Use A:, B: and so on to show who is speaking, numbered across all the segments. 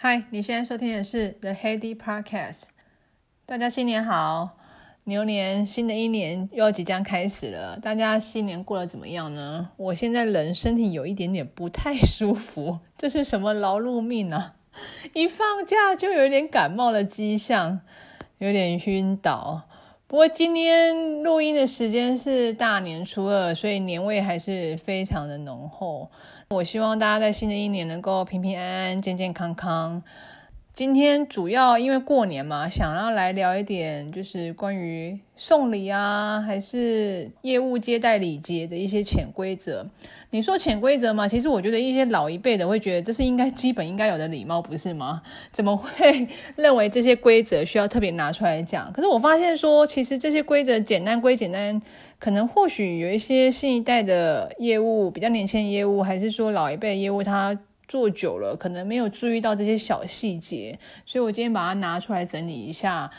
A: 嗨，你现在收听的是 The Heady Podcast。大家新年好，牛年新的一年又要即将开始了。大家新年过得怎么样呢？我现在人身体有一点点不太舒服，这是什么劳碌命啊？一放假就有点感冒的迹象，有点晕倒。不过今天录音的时间是大年初二，所以年味还是非常的浓厚。我希望大家在新的一年能够平平安安、健健康康。今天主要因为过年嘛，想要来聊一点，就是关于送礼啊，还是业务接待礼节的一些潜规则。你说潜规则嘛，其实我觉得一些老一辈的会觉得这是应该基本应该有的礼貌，不是吗？怎么会认为这些规则需要特别拿出来讲？可是我发现说，其实这些规则简单归简单。可能或许有一些新一代的业务，比较年轻业务，还是说老一辈业务，他做久了，可能没有注意到这些小细节，所以我今天把它拿出来整理一下，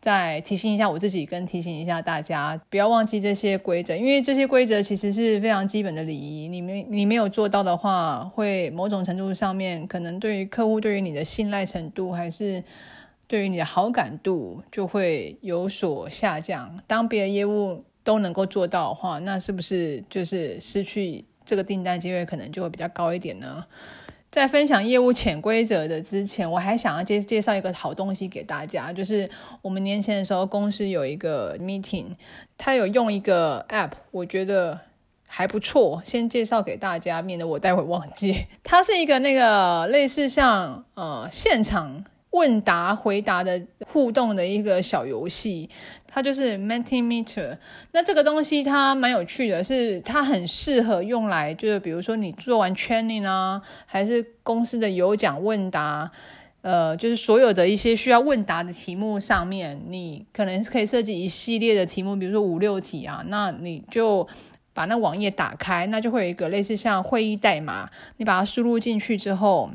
A: 再提醒一下我自己，跟提醒一下大家，不要忘记这些规则，因为这些规则其实是非常基本的礼仪，你没你没有做到的话，会某种程度上面，可能对于客户对于你的信赖程度，还是对于你的好感度，就会有所下降。当别的业务都能够做到的话，那是不是就是失去这个订单机会可能就会比较高一点呢？在分享业务潜规则的之前，我还想要介介绍一个好东西给大家，就是我们年前的时候公司有一个 meeting，他有用一个 app，我觉得还不错，先介绍给大家，免得我待会忘记。它是一个那个类似像呃现场。问答回答的互动的一个小游戏，它就是 Mentimeter。那这个东西它蛮有趣的，是它很适合用来，就是比如说你做完 training 啊，还是公司的有奖问答，呃，就是所有的一些需要问答的题目上面，你可能可以设计一系列的题目，比如说五六题啊，那你就把那网页打开，那就会有一个类似像会议代码，你把它输入进去之后。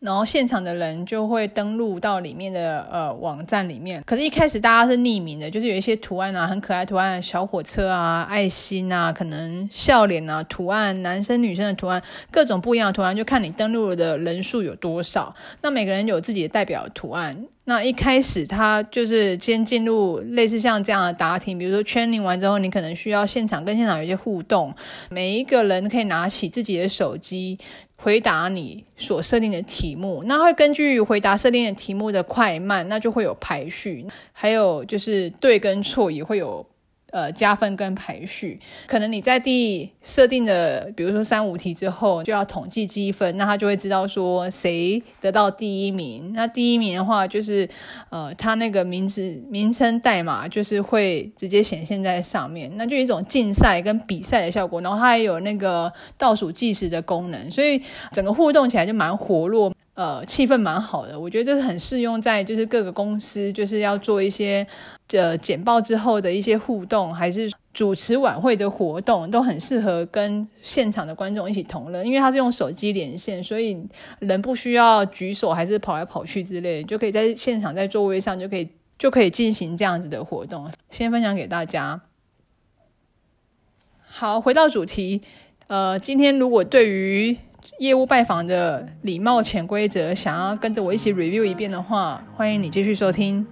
A: 然后现场的人就会登录到里面的呃网站里面，可是，一开始大家是匿名的，就是有一些图案啊，很可爱图案，小火车啊，爱心啊，可能笑脸啊，图案，男生女生的图案，各种不一样的图案，就看你登录的人数有多少。那每个人有自己的代表图案。那一开始他就是先进入类似像这样的答题，比如说圈领完之后，你可能需要现场跟现场有一些互动，每一个人可以拿起自己的手机。回答你所设定的题目，那会根据回答设定的题目的快慢，那就会有排序，还有就是对跟错也会有。呃，加分跟排序，可能你在第设定的，比如说三五题之后，就要统计积分，那他就会知道说谁得到第一名。那第一名的话，就是呃，他那个名字名称代码就是会直接显现在上面，那就一种竞赛跟比赛的效果。然后它还有那个倒数计时的功能，所以整个互动起来就蛮活络。呃，气氛蛮好的，我觉得这是很适用在就是各个公司，就是要做一些呃简报之后的一些互动，还是主持晚会的活动，都很适合跟现场的观众一起同乐。因为它是用手机连线，所以人不需要举手，还是跑来跑去之类，就可以在现场在座位上就可以就可以进行这样子的活动。先分享给大家。好，回到主题，呃，今天如果对于业务拜访的礼貌潜规则，想要跟着我一起 review 一遍的话，欢迎你继续收听。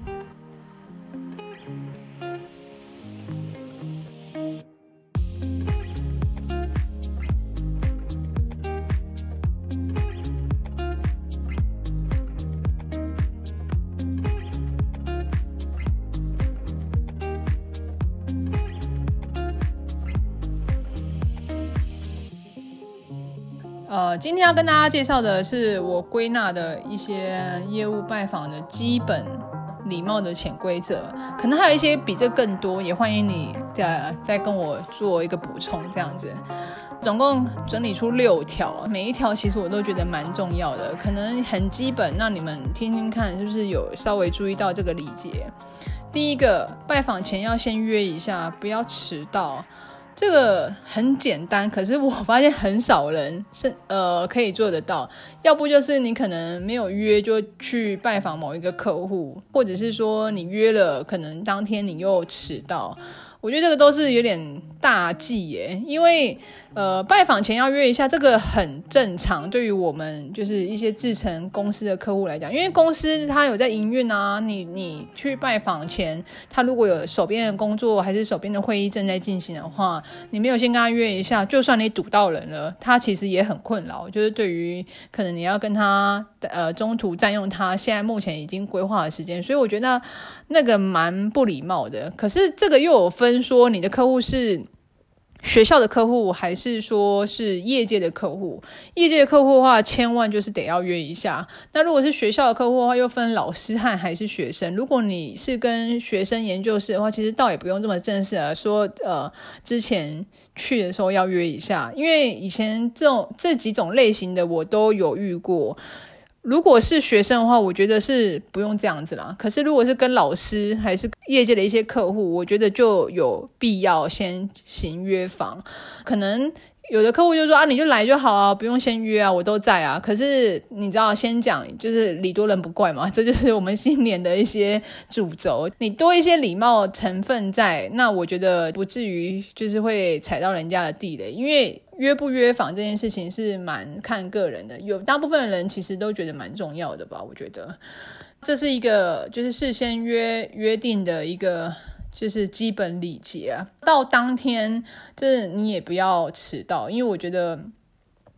A: 呃，今天要跟大家介绍的是我归纳的一些业务拜访的基本礼貌的潜规则，可能还有一些比这更多，也欢迎你再再跟我做一个补充，这样子。总共整理出六条，每一条其实我都觉得蛮重要的，可能很基本，那你们听听看，是不是有稍微注意到这个礼节？第一个，拜访前要先约一下，不要迟到。这个很简单，可是我发现很少人是呃可以做得到。要不就是你可能没有约就去拜访某一个客户，或者是说你约了，可能当天你又迟到。我觉得这个都是有点大忌耶，因为呃，拜访前要约一下，这个很正常。对于我们就是一些制成公司的客户来讲，因为公司他有在营运啊，你你去拜访前，他如果有手边的工作还是手边的会议正在进行的话，你没有先跟他约一下，就算你堵到人了，他其实也很困扰。就是对于可能你要跟他呃中途占用他现在目前已经规划的时间，所以我觉得那个蛮不礼貌的。可是这个又有分说，你的客户是。学校的客户还是说是业界的客户？业界的客户的话，千万就是得要约一下。那如果是学校的客户的话，又分老师和还是学生。如果你是跟学生研究室的话，其实倒也不用这么正式啊，说呃之前去的时候要约一下，因为以前这种这几种类型的我都有遇过。如果是学生的话，我觉得是不用这样子啦。可是如果是跟老师还是业界的一些客户，我觉得就有必要先行约房，可能。有的客户就说啊，你就来就好啊，不用先约啊，我都在啊。可是你知道，先讲就是礼多人不怪嘛，这就是我们新年的一些主轴。你多一些礼貌成分在，那我觉得不至于就是会踩到人家的地雷。因为约不约访这件事情是蛮看个人的，有大部分的人其实都觉得蛮重要的吧。我觉得这是一个就是事先约约定的一个。就是基本礼节，到当天，就是你也不要迟到，因为我觉得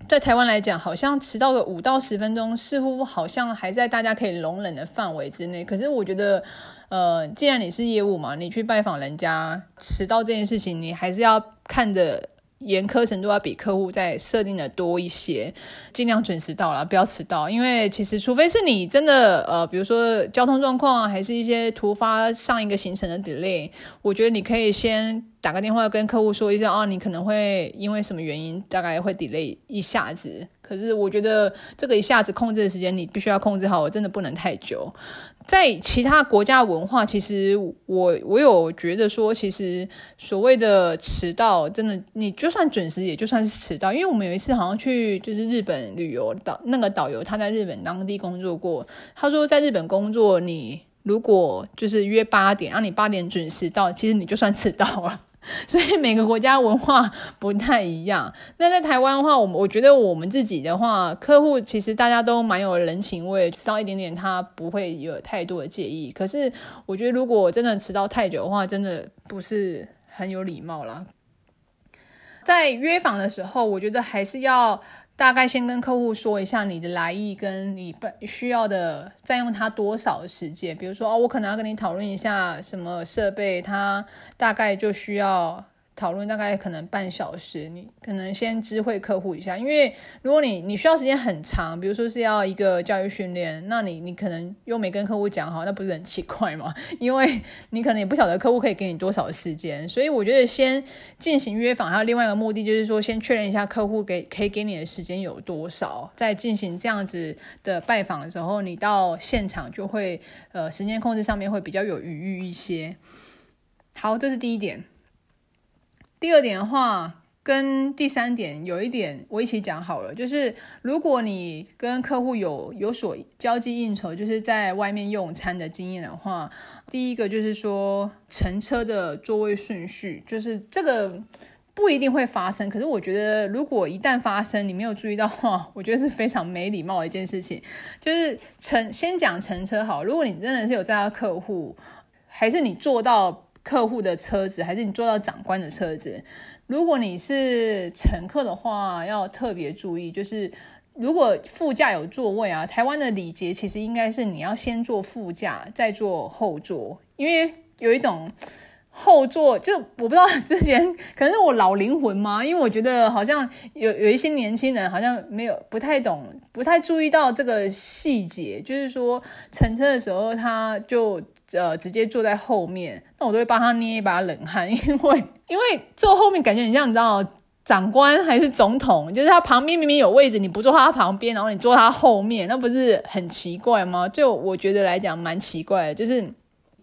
A: 在台湾来讲，好像迟到个五到十分钟，似乎好像还在大家可以容忍的范围之内。可是我觉得，呃，既然你是业务嘛，你去拜访人家，迟到这件事情，你还是要看的。严苛程度要比客户在设定的多一些，尽量准时到了，不要迟到。因为其实，除非是你真的呃，比如说交通状况，还是一些突发上一个行程的 delay，我觉得你可以先打个电话跟客户说一下啊，你可能会因为什么原因，大概会 delay 一下子。可是我觉得这个一下子控制的时间，你必须要控制好，我真的不能太久。在其他国家文化，其实我我有觉得说，其实所谓的迟到，真的你就算准时，也就算是迟到。因为我们有一次好像去就是日本旅游，导那个导游他在日本当地工作过，他说在日本工作，你如果就是约八点，让你八点准时到，其实你就算迟到了。所以每个国家文化不太一样。那在台湾的话，我们我觉得我们自己的话，客户其实大家都蛮有人情味，迟到一点点他不会有太多的介意。可是我觉得如果真的迟到太久的话，真的不是很有礼貌啦。在约访的时候，我觉得还是要。大概先跟客户说一下你的来意，跟你需要的占用他多少时间。比如说，哦，我可能要跟你讨论一下什么设备，他大概就需要。讨论大概可能半小时，你可能先知会客户一下，因为如果你你需要时间很长，比如说是要一个教育训练，那你你可能又没跟客户讲好，那不是很奇怪吗？因为你可能也不晓得客户可以给你多少时间，所以我觉得先进行约访，还有另外一个目的就是说，先确认一下客户给可以给你的时间有多少，在进行这样子的拜访的时候，你到现场就会呃时间控制上面会比较有余裕一些。好，这是第一点。第二点的话，跟第三点有一点我一起讲好了，就是如果你跟客户有有所交际应酬，就是在外面用餐的经验的话，第一个就是说乘车的座位顺序，就是这个不一定会发生，可是我觉得如果一旦发生，你没有注意到的话，我觉得是非常没礼貌的一件事情。就是乘先讲乘车好，如果你真的是有载到客户，还是你坐到。客户的车子，还是你坐到长官的车子？如果你是乘客的话，要特别注意，就是如果副驾有座位啊，台湾的礼节其实应该是你要先坐副驾，再坐后座，因为有一种。后座就我不知道之前可能是我老灵魂吗？因为我觉得好像有 有一些年轻人好像没有不太懂，不太注意到这个细节，就是说乘车的时候他就呃直接坐在后面，那我都会帮他捏一把冷汗，因为因为坐后面感觉你像你知道长官还是总统，就是他旁边明明有位置，你不坐他旁边，然后你坐他后面，那不是很奇怪吗？就我觉得来讲蛮奇怪的，就是。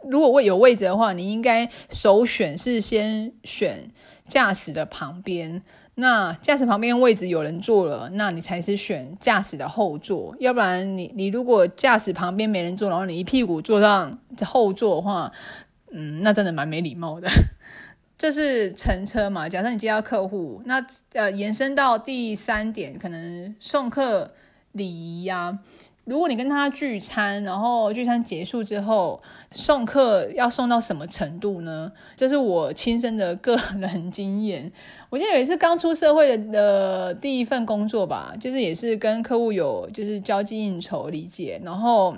A: 如果位有位置的话，你应该首选是先选驾驶的旁边。那驾驶旁边位置有人坐了，那你才是选驾驶的后座。要不然你你如果驾驶旁边没人坐，然后你一屁股坐上后座的话，嗯，那真的蛮没礼貌的。这是乘车嘛？假设你接到客户，那呃延伸到第三点，可能送客礼仪呀。如果你跟他聚餐，然后聚餐结束之后送客要送到什么程度呢？这是我亲身的个人经验。我记得有一次刚出社会的的第一份工作吧，就是也是跟客户有就是交际应酬理解，然后。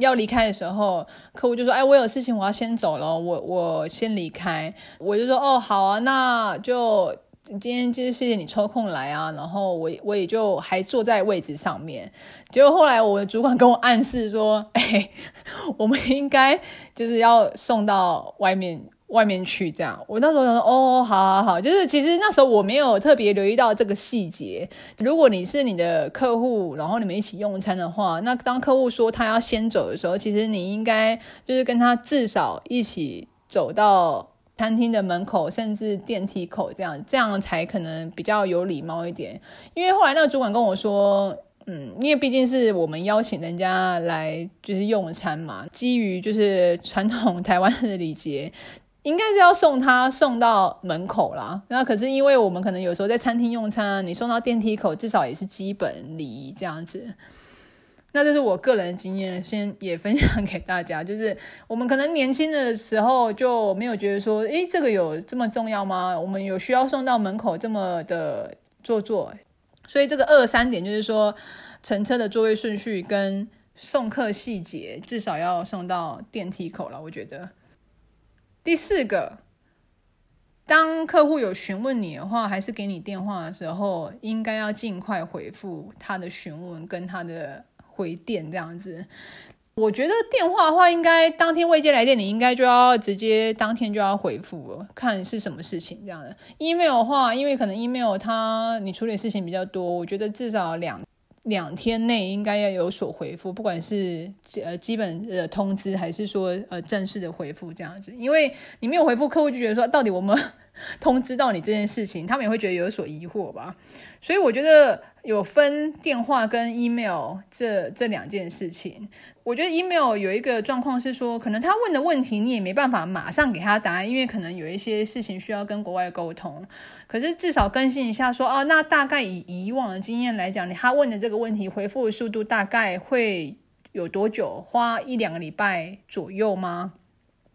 A: 要离开的时候，客户就说：“哎，我有事情，我要先走了，我我先离开。”我就说：“哦，好啊，那就今天就是谢谢你抽空来啊。”然后我我也就还坐在位置上面。结果后来我的主管跟我暗示说：“哎，我们应该就是要送到外面。”外面去这样，我那时候想说，哦，好好好，就是其实那时候我没有特别留意到这个细节。如果你是你的客户，然后你们一起用餐的话，那当客户说他要先走的时候，其实你应该就是跟他至少一起走到餐厅的门口，甚至电梯口这样，这样才可能比较有礼貌一点。因为后来那个主管跟我说，嗯，因为毕竟是我们邀请人家来就是用餐嘛，基于就是传统台湾的礼节。应该是要送他送到门口啦，那可是因为我们可能有时候在餐厅用餐，你送到电梯口至少也是基本礼仪这样子。那这是我个人的经验，先也分享给大家。就是我们可能年轻的时候就没有觉得说，诶，这个有这么重要吗？我们有需要送到门口这么的做作？所以这个二三点就是说，乘车的座位顺序跟送客细节至少要送到电梯口了，我觉得。第四个，当客户有询问你的话，还是给你电话的时候，应该要尽快回复他的询问跟他的回电这样子。我觉得电话的话，应该当天未接来电，你应该就要直接当天就要回复了，看是什么事情这样的。email 的话，因为可能 email 它你处理事情比较多，我觉得至少两。两天内应该要有所回复，不管是呃基本的通知，还是说呃正式的回复这样子，因为你没有回复，客户就觉得说到底我们通知到你这件事情，他们也会觉得有所疑惑吧。所以我觉得有分电话跟 email 这这两件事情。我觉得 email 有一个状况是说，可能他问的问题你也没办法马上给他答案，因为可能有一些事情需要跟国外沟通。可是至少更新一下说，说啊，那大概以以往的经验来讲，你他问的这个问题回复的速度大概会有多久？花一两个礼拜左右吗？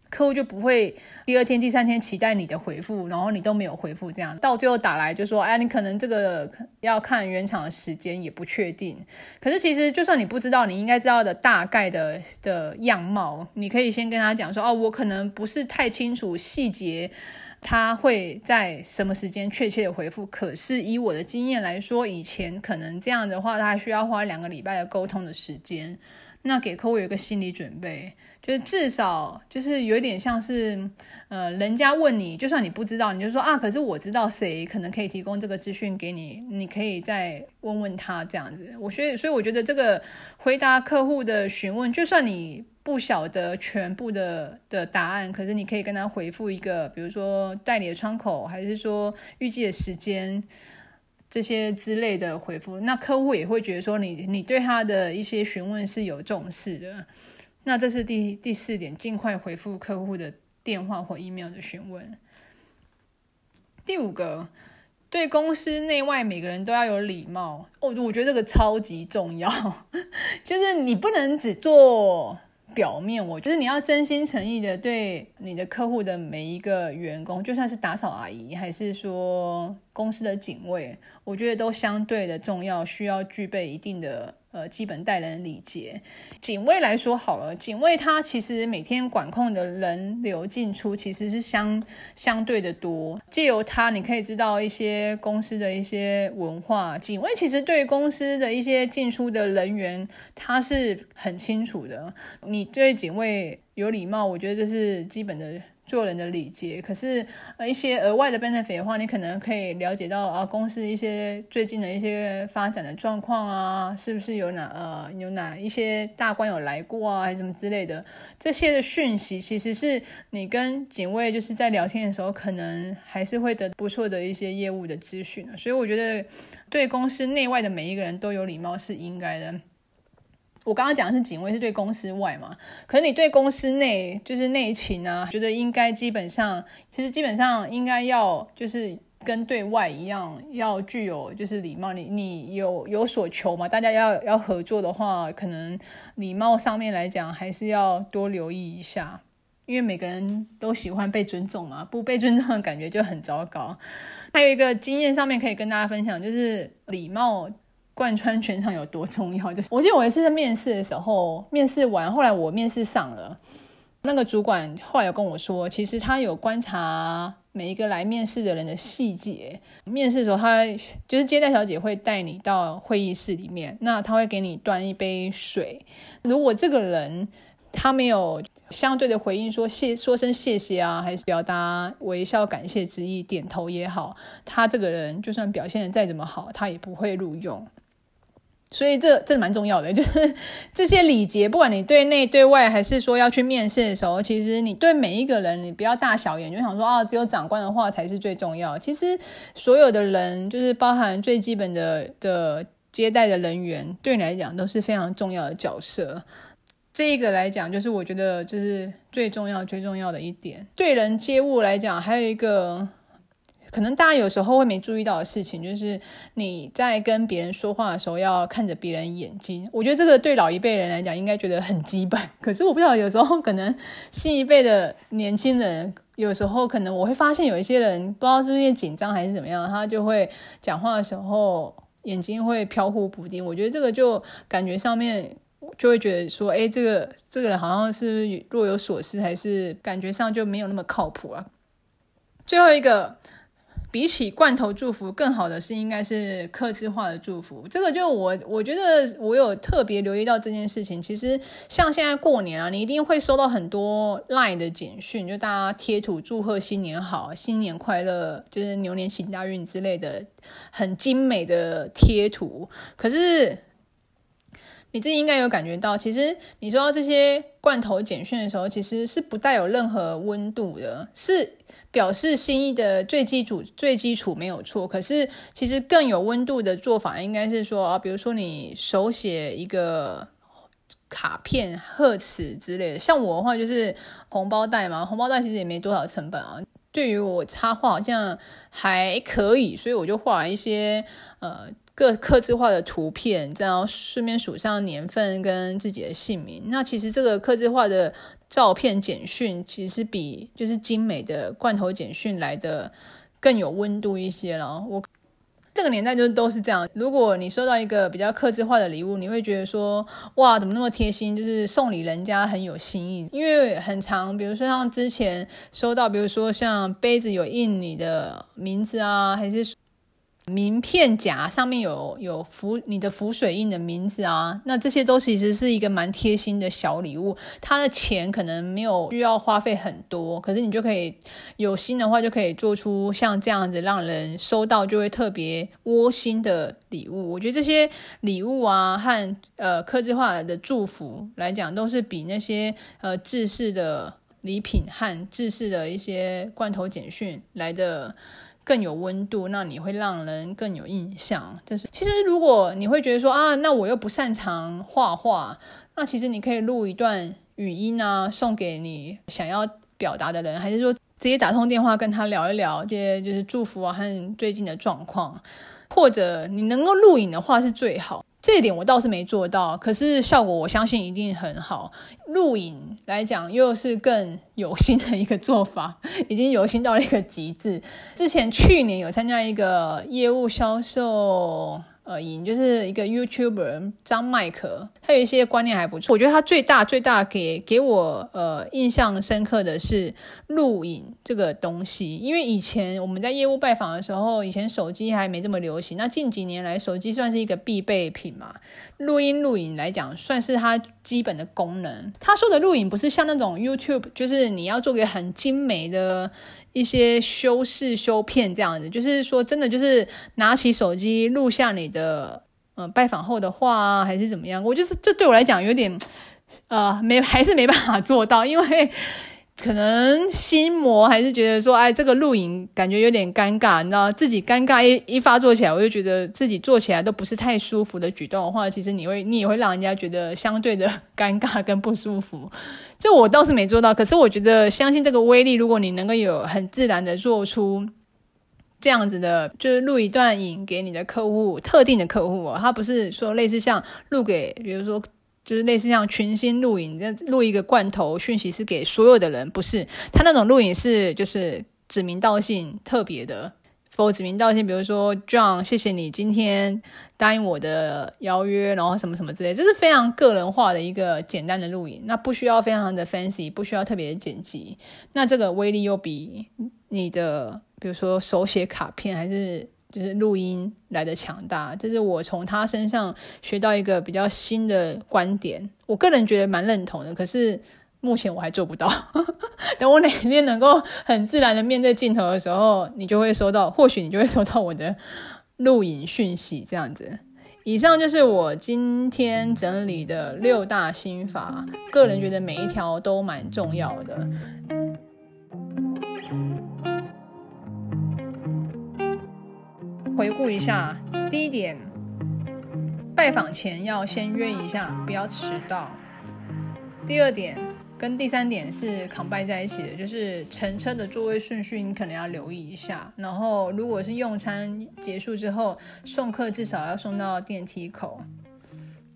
A: 客户就不会第二天、第三天期待你的回复，然后你都没有回复，这样到最后打来就说：“哎，你可能这个要看原厂的时间，也不确定。”可是其实就算你不知道，你应该知道的大概的的样貌，你可以先跟他讲说：“哦，我可能不是太清楚细节，他会在什么时间确切的回复。可是以我的经验来说，以前可能这样的话，他还需要花两个礼拜的沟通的时间。”那给客户有一个心理准备，就是至少就是有点像是，呃，人家问你，就算你不知道，你就说啊，可是我知道谁可能可以提供这个资讯给你，你可以再问问他这样子。我觉得，所以我觉得这个回答客户的询问，就算你不晓得全部的的答案，可是你可以跟他回复一个，比如说代理的窗口，还是说预计的时间。这些之类的回复，那客户也会觉得说你你对他的一些询问是有重视的。那这是第第四点，尽快回复客户的电话或 email 的询问。第五个，对公司内外每个人都要有礼貌。哦，我觉得这个超级重要，就是你不能只做。表面，我觉得你要真心诚意的对你的客户的每一个员工，就算是打扫阿姨，还是说公司的警卫，我觉得都相对的重要，需要具备一定的。呃，基本待人礼节。警卫来说好了，警卫他其实每天管控的人流进出其实是相相对的多。借由他，你可以知道一些公司的一些文化。警卫其实对公司的一些进出的人员，他是很清楚的。你对警卫有礼貌，我觉得这是基本的。做人的礼节，可是呃一些额外的 benefit 的话，你可能可以了解到啊公司一些最近的一些发展的状况啊，是不是有哪呃有哪一些大官有来过啊，还是什么之类的，这些的讯息其实是你跟警卫就是在聊天的时候，可能还是会得不错的一些业务的资讯。所以我觉得对公司内外的每一个人都有礼貌是应该的。我刚刚讲的是警卫是对公司外嘛，可是你对公司内就是内勤啊，觉得应该基本上，其实基本上应该要就是跟对外一样，要具有就是礼貌。你你有有所求嘛？大家要要合作的话，可能礼貌上面来讲还是要多留意一下，因为每个人都喜欢被尊重嘛，不被尊重的感觉就很糟糕。还有一个经验上面可以跟大家分享，就是礼貌。贯穿全场有多重要？就是我记得我一次在面试的时候，面试完后来我面试上了，那个主管后来有跟我说，其实他有观察每一个来面试的人的细节。面试的时候，他就是接待小姐会带你到会议室里面，那他会给你端一杯水。如果这个人他没有相对的回应说谢说声谢谢啊，还是表达微笑感谢之意，点头也好，他这个人就算表现的再怎么好，他也不会录用。所以这这蛮重要的，就是这些礼节，不管你对内对外，还是说要去面试的时候，其实你对每一个人，你不要大小眼，就想说啊，只有长官的话才是最重要。其实所有的人，就是包含最基本的的接待的人员，对你来讲都是非常重要的角色。这一个来讲，就是我觉得就是最重要最重要的一点。对人接物来讲，还有一个。可能大家有时候会没注意到的事情，就是你在跟别人说话的时候要看着别人眼睛。我觉得这个对老一辈人来讲应该觉得很基本，可是我不知道有时候可能新一辈的年轻人，有时候可能我会发现有一些人不知道是不是紧张还是怎么样，他就会讲话的时候眼睛会飘忽不定。我觉得这个就感觉上面就会觉得说，哎，这个这个好像是若有所思，还是感觉上就没有那么靠谱啊。最后一个。比起罐头祝福，更好的是应该是克制化的祝福。这个就我我觉得我有特别留意到这件事情。其实像现在过年啊，你一定会收到很多 LINE 的简讯，就大家贴图祝贺新年好、新年快乐，就是牛年行大运之类的很精美的贴图。可是你自己应该有感觉到，其实你收到这些罐头简讯的时候，其实是不带有任何温度的，是。表示心意的最基础、最基础没有错，可是其实更有温度的做法应该是说啊，比如说你手写一个卡片、贺词之类的。像我的话就是红包袋嘛，红包袋其实也没多少成本啊。对于我插画好像还可以，所以我就画一些呃。各刻字化的图片，然后顺便署上年份跟自己的姓名。那其实这个刻字化的照片简讯，其实比就是精美的罐头简讯来的更有温度一些了。我这个年代就都是这样。如果你收到一个比较刻字化的礼物，你会觉得说，哇，怎么那么贴心？就是送礼人家很有心意。因为很常，比如说像之前收到，比如说像杯子有印你的名字啊，还是。名片夹上面有有浮你的浮水印的名字啊，那这些都其实是一个蛮贴心的小礼物。它的钱可能没有需要花费很多，可是你就可以有心的话，就可以做出像这样子让人收到就会特别窝心的礼物。我觉得这些礼物啊和呃客制化的祝福来讲，都是比那些呃制式的礼品和制式的一些罐头简讯来的。更有温度，那你会让人更有印象。就是其实，如果你会觉得说啊，那我又不擅长画画，那其实你可以录一段语音啊，送给你想要表达的人，还是说直接打通电话跟他聊一聊这些就是祝福啊和最近的状况，或者你能够录影的话是最好。这一点我倒是没做到，可是效果我相信一定很好。录影来讲，又是更有心的一个做法，已经有心到了一个极致。之前去年有参加一个业务销售。呃，影就是一个 YouTuber 张麦克，他有一些观念还不错。我觉得他最大最大给给我呃印象深刻的是录影这个东西，因为以前我们在业务拜访的时候，以前手机还没这么流行。那近几年来，手机算是一个必备品嘛，录音录影来讲，算是它基本的功能。他说的录影不是像那种 YouTube，就是你要做个很精美的。一些修饰修片这样子，就是说真的，就是拿起手机录下你的呃拜访后的话啊，还是怎么样？我就是这对我来讲有点呃没还是没办法做到，因为可能心魔还是觉得说，哎，这个录影感觉有点尴尬，你知道，自己尴尬一一发作起来，我就觉得自己做起来都不是太舒服的举动的话，其实你会 你也会让人家觉得相对的尴尬跟不舒服。这我倒是没做到，可是我觉得相信这个威力，如果你能够有很自然的做出这样子的，就是录一段影给你的客户，特定的客户哦，他不是说类似像录给，比如说。就是类似像群星录影，这录一个罐头讯息是给所有的人，不是他那种录影是就是指名道姓特别的否指名道姓，比如说 John，谢谢你今天答应我的邀约，然后什么什么之类，这是非常个人化的一个简单的录影，那不需要非常的 fancy，不需要特别的剪辑，那这个威力又比你的比如说手写卡片还是。就是录音来的强大，这是我从他身上学到一个比较新的观点，我个人觉得蛮认同的。可是目前我还做不到，等我哪天能够很自然的面对镜头的时候，你就会收到，或许你就会收到我的录影讯息。这样子，以上就是我今天整理的六大心法，个人觉得每一条都蛮重要的。回顾一下，第一点，拜访前要先约一下，不要迟到。第二点，跟第三点是扛拜在一起的，就是乘车的座位顺序，你可能要留意一下。然后，如果是用餐结束之后，送客至少要送到电梯口。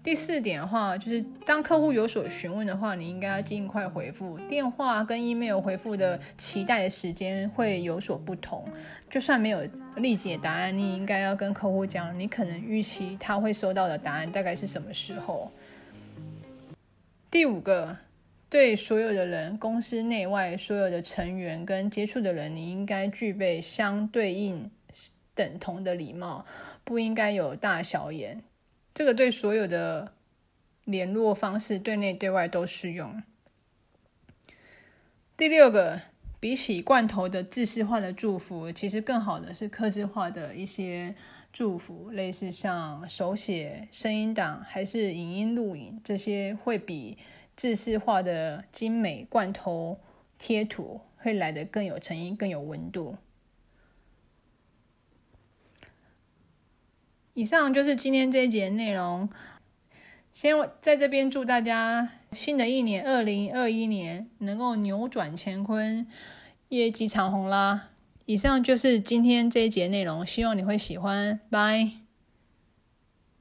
A: 第四点的话，就是当客户有所询问的话，你应该要尽快回复。电话跟 email 回复的期待的时间会有所不同。就算没有立即的答案，你应该要跟客户讲，你可能预期他会收到的答案大概是什么时候。第五个，对所有的人，公司内外所有的成员跟接触的人，你应该具备相对应等同的礼貌，不应该有大小眼。这个对所有的联络方式，对内对外都适用。第六个，比起罐头的制式化的祝福，其实更好的是刻字化的一些祝福，类似像手写、声音档还是影音录影，这些会比制式化的精美罐头贴图会来得更有诚意、更有温度。以上就是今天这一节内容。先在这边祝大家新的一年二零二一年能够扭转乾坤，业绩长虹啦！以上就是今天这一节内容，希望你会喜欢。拜。